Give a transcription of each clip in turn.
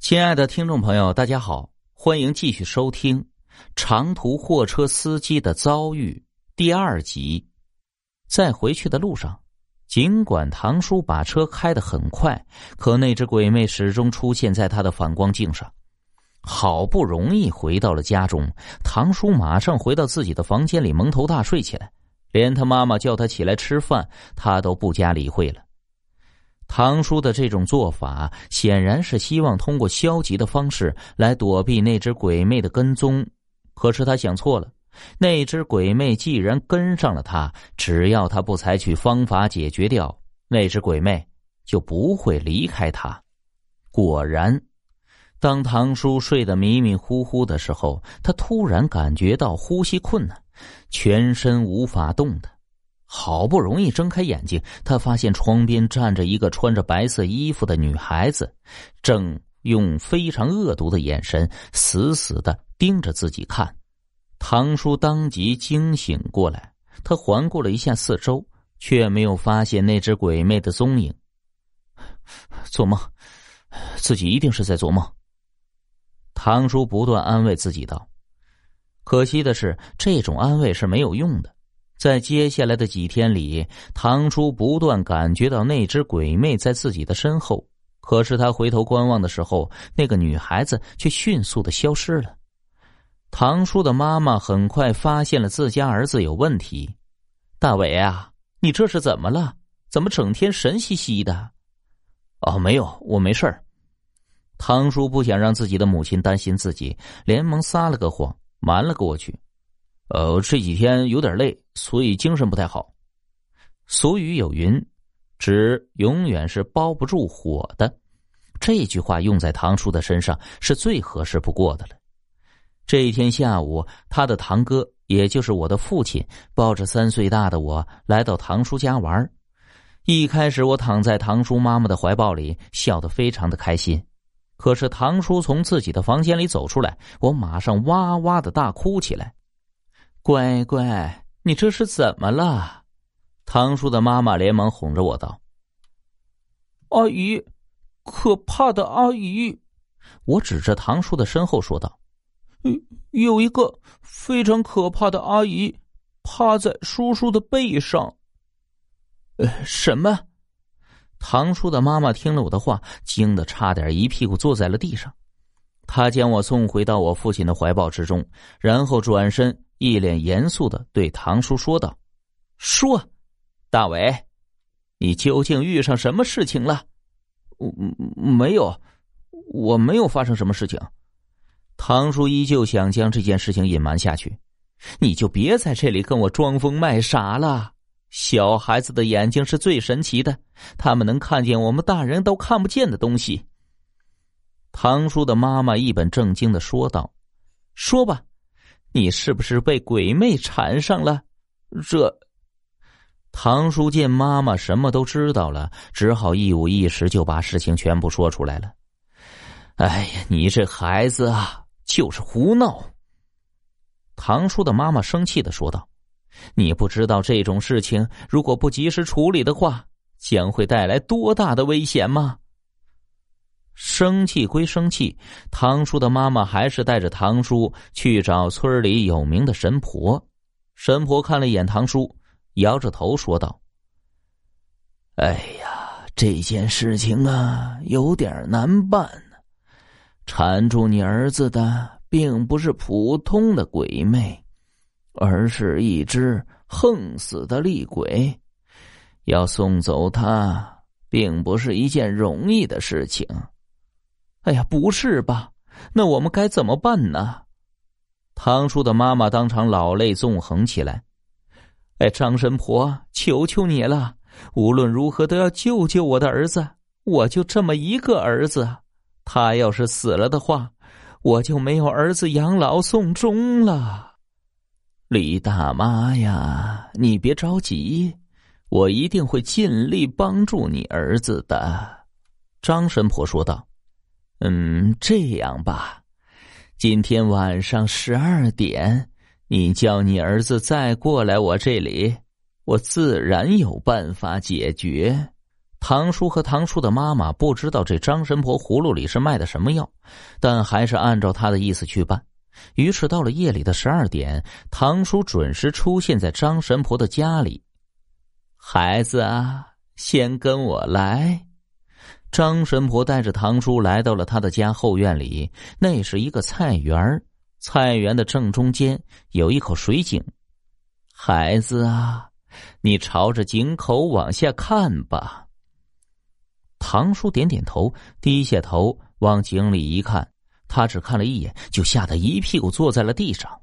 亲爱的听众朋友，大家好，欢迎继续收听《长途货车司机的遭遇》第二集。在回去的路上，尽管唐叔把车开得很快，可那只鬼魅始终出现在他的反光镜上。好不容易回到了家中，唐叔马上回到自己的房间里蒙头大睡起来，连他妈妈叫他起来吃饭，他都不加理会了。唐叔的这种做法，显然是希望通过消极的方式来躲避那只鬼魅的跟踪。可是他想错了，那只鬼魅既然跟上了他，只要他不采取方法解决掉那只鬼魅，就不会离开他。果然，当唐叔睡得迷迷糊糊的时候，他突然感觉到呼吸困难，全身无法动弹。好不容易睁开眼睛，他发现窗边站着一个穿着白色衣服的女孩子，正用非常恶毒的眼神死死的盯着自己看。唐叔当即惊醒过来，他环顾了一下四周，却没有发现那只鬼魅的踪影。做梦，自己一定是在做梦。唐叔不断安慰自己道：“可惜的是，这种安慰是没有用的。”在接下来的几天里，唐叔不断感觉到那只鬼魅在自己的身后。可是他回头观望的时候，那个女孩子却迅速的消失了。唐叔的妈妈很快发现了自家儿子有问题。大伟啊，你这是怎么了？怎么整天神兮兮的？哦，没有，我没事儿。唐叔不想让自己的母亲担心自己，连忙撒了个谎，瞒了过去。呃，这几天有点累，所以精神不太好。俗语有云：“纸永远是包不住火的。”这句话用在唐叔的身上是最合适不过的了。这一天下午，他的堂哥，也就是我的父亲，抱着三岁大的我来到唐叔家玩。一开始，我躺在唐叔妈妈的怀抱里，笑得非常的开心。可是，唐叔从自己的房间里走出来，我马上哇哇的大哭起来。乖乖，你这是怎么了？唐叔的妈妈连忙哄着我道：“阿姨，可怕的阿姨！”我指着唐叔的身后说道：“有一个非常可怕的阿姨趴在叔叔的背上。”呃，什么？唐叔的妈妈听了我的话，惊得差点一屁股坐在了地上。他将我送回到我父亲的怀抱之中，然后转身。一脸严肃的对唐叔说道：“说，大伟，你究竟遇上什么事情了？”“没有，我没有发生什么事情。”唐叔依旧想将这件事情隐瞒下去。“你就别在这里跟我装疯卖傻了。小孩子的眼睛是最神奇的，他们能看见我们大人都看不见的东西。”唐叔的妈妈一本正经的说道：“说吧。”你是不是被鬼魅缠上了？这，唐叔见妈妈什么都知道了，只好一五一十就把事情全部说出来了。哎呀，你这孩子啊，就是胡闹！唐叔的妈妈生气的说道：“你不知道这种事情如果不及时处理的话，将会带来多大的危险吗？”生气归生气，唐叔的妈妈还是带着唐叔去找村里有名的神婆。神婆看了一眼唐叔，摇着头说道：“哎呀，这件事情啊，有点难办呢。缠住你儿子的，并不是普通的鬼魅，而是一只横死的厉鬼。要送走他，并不是一件容易的事情。”哎呀，不是吧？那我们该怎么办呢？唐叔的妈妈当场老泪纵横起来。哎，张神婆，求求你了！无论如何都要救救我的儿子！我就这么一个儿子，他要是死了的话，我就没有儿子养老送终了。李大妈呀，你别着急，我一定会尽力帮助你儿子的。”张神婆说道。嗯，这样吧，今天晚上十二点，你叫你儿子再过来我这里，我自然有办法解决。唐叔和唐叔的妈妈不知道这张神婆葫芦里是卖的什么药，但还是按照他的意思去办。于是到了夜里的十二点，唐叔准时出现在张神婆的家里。孩子啊，先跟我来。张神婆带着唐叔来到了他的家后院里，那是一个菜园菜园的正中间有一口水井。孩子啊，你朝着井口往下看吧。唐叔点点头，低下头往井里一看，他只看了一眼，就吓得一屁股坐在了地上。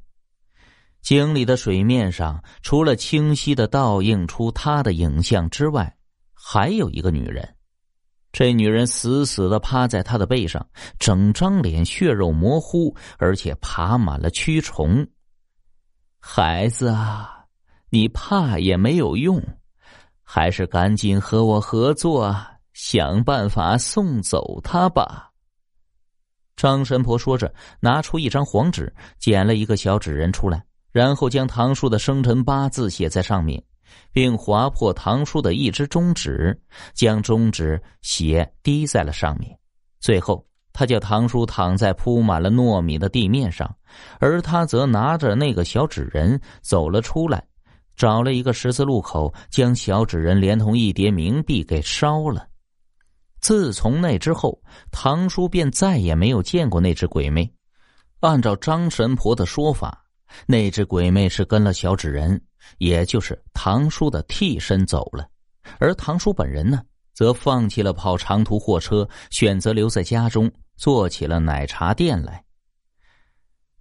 井里的水面上，除了清晰的倒映出他的影像之外，还有一个女人。这女人死死的趴在他的背上，整张脸血肉模糊，而且爬满了蛆虫。孩子啊，你怕也没有用，还是赶紧和我合作，想办法送走他吧。张神婆说着，拿出一张黄纸，剪了一个小纸人出来，然后将唐叔的生辰八字写在上面。并划破唐叔的一只中指，将中指血滴在了上面。最后，他叫唐叔躺在铺满了糯米的地面上，而他则拿着那个小纸人走了出来，找了一个十字路口，将小纸人连同一叠冥币给烧了。自从那之后，唐叔便再也没有见过那只鬼魅。按照张神婆的说法，那只鬼魅是跟了小纸人。也就是唐叔的替身走了，而唐叔本人呢，则放弃了跑长途货车，选择留在家中做起了奶茶店来。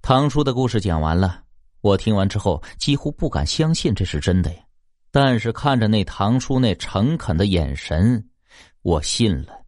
唐叔的故事讲完了，我听完之后几乎不敢相信这是真的呀，但是看着那唐叔那诚恳的眼神，我信了。